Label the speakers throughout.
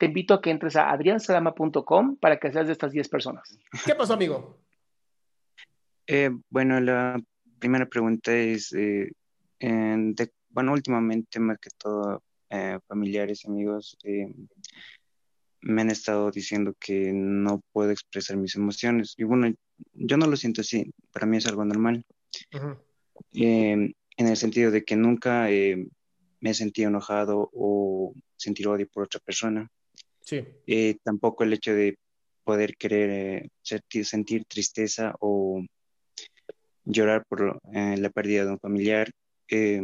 Speaker 1: te invito a que entres a adriansalama.com para que seas de estas 10 personas.
Speaker 2: ¿Qué pasó, amigo?
Speaker 3: Eh, bueno, la primera pregunta es, eh, en- de- bueno, últimamente más que todo eh, familiares, amigos, eh, me han estado diciendo que no puedo expresar mis emociones. Y bueno, yo no lo siento así, para mí es algo normal. Eh, en el sentido de que nunca eh, me he sentido enojado o sentir odio por otra persona. Eh, tampoco el hecho de poder querer eh, sentir, tristeza o llorar por eh, la pérdida de un familiar. eh,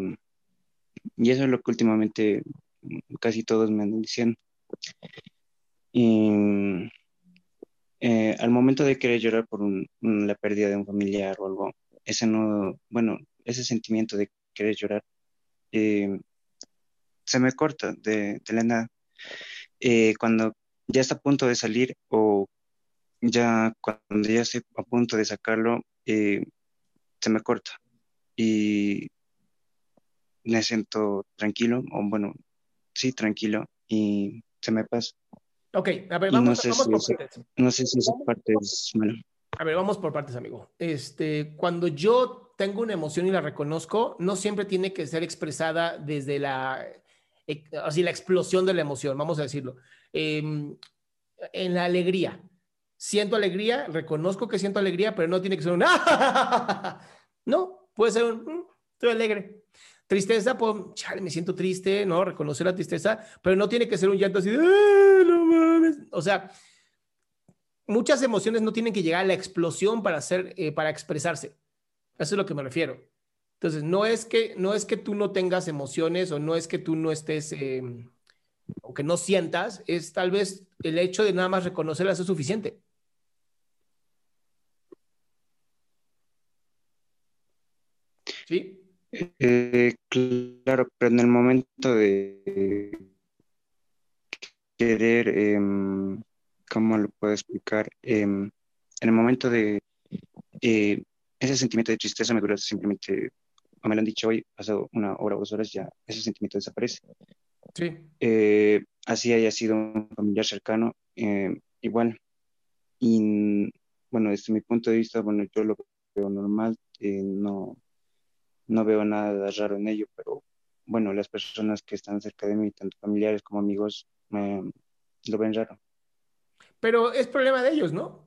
Speaker 3: y eso es lo que últimamente casi todos me andan diciendo. Y eh, al momento de querer llorar por un- la pérdida de un familiar o algo, ese no, bueno, ese sentimiento de querer llorar eh, se me corta de, de la nada. Eh, cuando ya está a punto de salir o ya cuando ya estoy a punto de sacarlo, eh, se me corta y me siento tranquilo, o bueno, sí, tranquilo y se me pasa.
Speaker 2: Ok, a ver,
Speaker 3: Y no
Speaker 2: vamos,
Speaker 3: sé
Speaker 2: vamos
Speaker 3: si
Speaker 2: por partes.
Speaker 3: No sé si esa parte es mala.
Speaker 2: A ver, vamos por partes, amigo. Este, cuando yo tengo una emoción y la reconozco, no siempre tiene que ser expresada desde la, eh, así, la explosión de la emoción, vamos a decirlo. Em, en la alegría. Siento alegría, reconozco que siento alegría, pero no tiene que ser un No, puede ser un "Mm, estoy alegre. Tristeza, pues, chale, me siento triste, ¿no? Reconocer la tristeza, pero no tiene que ser un llanto así de, "Ah, no mames. O sea, muchas emociones no tienen que llegar a la explosión para hacer, eh, para expresarse. Eso es lo que me refiero. Entonces, no es que, no es que tú no tengas emociones o no es que tú no estés, eh, o que no sientas, es tal vez el hecho de nada más reconocerlas es suficiente. ¿Sí?
Speaker 3: Eh, claro, pero en el momento de querer, em, ¿cómo lo puedo explicar? Em, en el momento de eh, ese sentimiento de tristeza me dura simplemente, me lo han dicho hoy, pasado una hora o dos horas, ya ese sentimiento desaparece.
Speaker 2: Sí.
Speaker 3: Eh, así haya sido un familiar cercano, eh, igual. Y bueno, desde mi punto de vista, bueno, yo lo veo normal, eh, no, no veo nada raro en ello, pero bueno, las personas que están cerca de mí, tanto familiares como amigos, lo ven raro.
Speaker 2: Pero es problema de ellos, ¿no?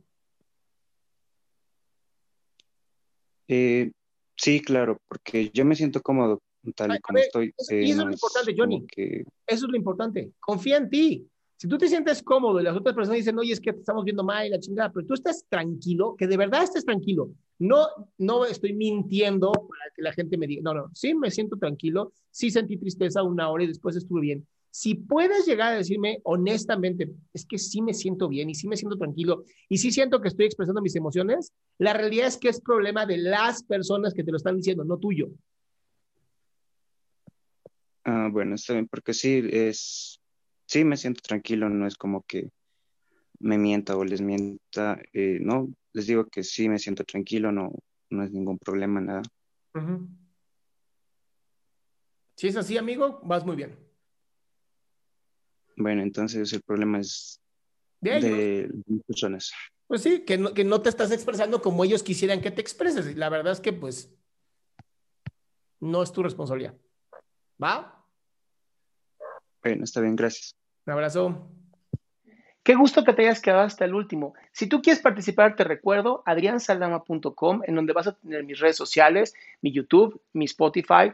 Speaker 3: Eh, sí, claro, porque yo me siento cómodo tal y como
Speaker 2: ver,
Speaker 3: estoy.
Speaker 2: eso-
Speaker 3: eh,
Speaker 2: y eso es lo importante, Johnny.
Speaker 3: que
Speaker 2: Eso es lo importante. Confía en ti. Si tú te sientes cómodo y las otras personas dicen, oye, es que te estamos viendo mal y la chingada, pero tú estás tranquilo, que de verdad estés tranquilo. No, no estoy mintiendo para que la gente me diga, no, no, sí me siento tranquilo, sí sentí tristeza una hora y después estuve bien. Si puedes llegar a decirme honestamente, es que sí me siento bien y sí me siento tranquilo y sí siento que estoy expresando mis emociones, la realidad es que es problema de las personas que te lo están diciendo, no tuyo.
Speaker 3: Ah, bueno, está bien, porque sí, es, sí me siento tranquilo, no es como que me mienta o les mienta, eh, no, les digo que sí me siento tranquilo, no, no es ningún problema, nada.
Speaker 2: Si es así, amigo, vas muy bien.
Speaker 3: Bueno, entonces el problema es de, las personas.
Speaker 2: Pues sí, que no, que no te estás expresando como ellos quisieran que te expreses. Y la verdad es que, pues, no es tu responsabilidad. ¿Va?
Speaker 3: Bueno, está bien, gracias.
Speaker 2: Un abrazo.
Speaker 1: Qué gusto que te hayas quedado hasta el último. Si tú quieres participar, te recuerdo adriansaldama.com, en donde vas a tener mis redes sociales, mi YouTube, mi Spotify,